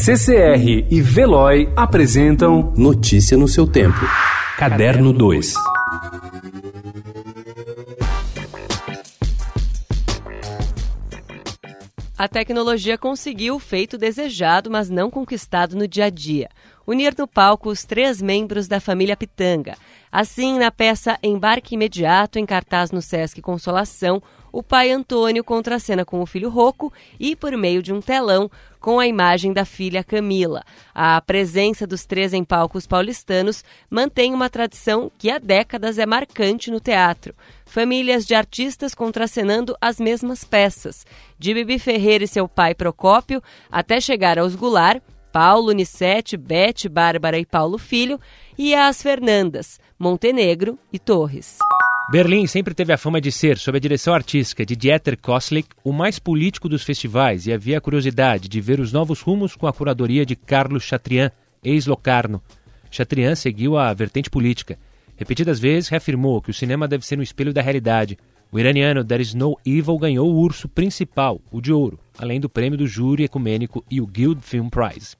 CCR e Veloy apresentam Notícia no seu tempo. Caderno 2. A tecnologia conseguiu o feito desejado, mas não conquistado no dia a dia. Unir no palco os três membros da família Pitanga. Assim, na peça Embarque Imediato, em cartaz no Sesc Consolação, o pai Antônio contracena com o filho Rocco e, por meio de um telão, com a imagem da filha Camila. A presença dos três em palcos paulistanos mantém uma tradição que há décadas é marcante no teatro. Famílias de artistas contracenando as mesmas peças, de Bibi Ferreira e seu pai Procópio, até chegar aos Goulart, Paulo, Nissete, Bete, Bárbara e Paulo Filho, e às Fernandas, Montenegro e Torres. Berlim sempre teve a fama de ser, sob a direção artística de Dieter Koslik, o mais político dos festivais e havia a curiosidade de ver os novos rumos com a curadoria de Carlos Chatrian, ex-Locarno. Chatrian seguiu a vertente política. Repetidas vezes reafirmou que o cinema deve ser um espelho da realidade. O iraniano There Is No Evil ganhou o urso principal, o de ouro, além do prêmio do júri ecumênico e o Guild Film Prize.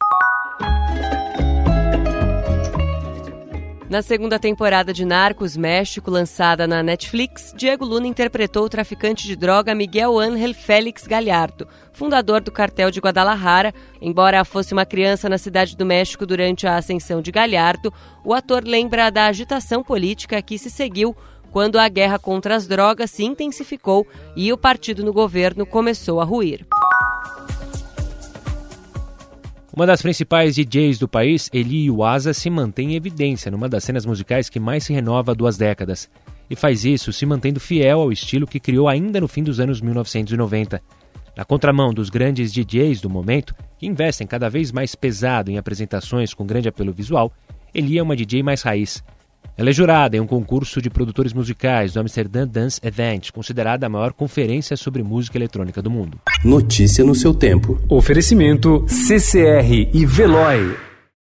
Na segunda temporada de Narcos México, lançada na Netflix, Diego Luna interpretou o traficante de droga Miguel Ángel Félix Galhardo, fundador do cartel de Guadalajara. Embora fosse uma criança na cidade do México durante a ascensão de Galhardo, o ator lembra da agitação política que se seguiu quando a guerra contra as drogas se intensificou e o partido no governo começou a ruir. Uma das principais DJs do país, Eli Iwasa, se mantém em evidência numa das cenas musicais que mais se renova há duas décadas. E faz isso se mantendo fiel ao estilo que criou ainda no fim dos anos 1990. Na contramão dos grandes DJs do momento, que investem cada vez mais pesado em apresentações com grande apelo visual, Eli é uma DJ mais raiz. Ela é jurada em um concurso de produtores musicais do Amsterdam Dance Event, considerada a maior conferência sobre música eletrônica do mundo. Notícia no seu tempo. Oferecimento CCR e Veloy.